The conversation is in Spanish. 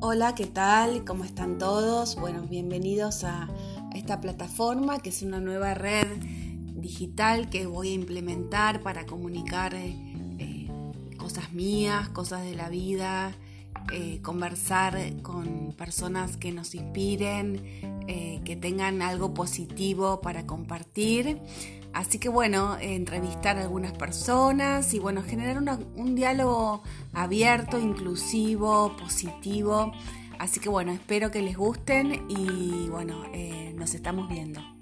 Hola, ¿qué tal? ¿Cómo están todos? Bueno, bienvenidos a esta plataforma que es una nueva red digital que voy a implementar para comunicar eh, cosas mías, cosas de la vida, eh, conversar con personas que nos inspiren, eh, que tengan algo positivo para compartir. Así que bueno, entrevistar a algunas personas y bueno, generar un diálogo abierto, inclusivo, positivo. Así que bueno, espero que les gusten y bueno, nos estamos viendo.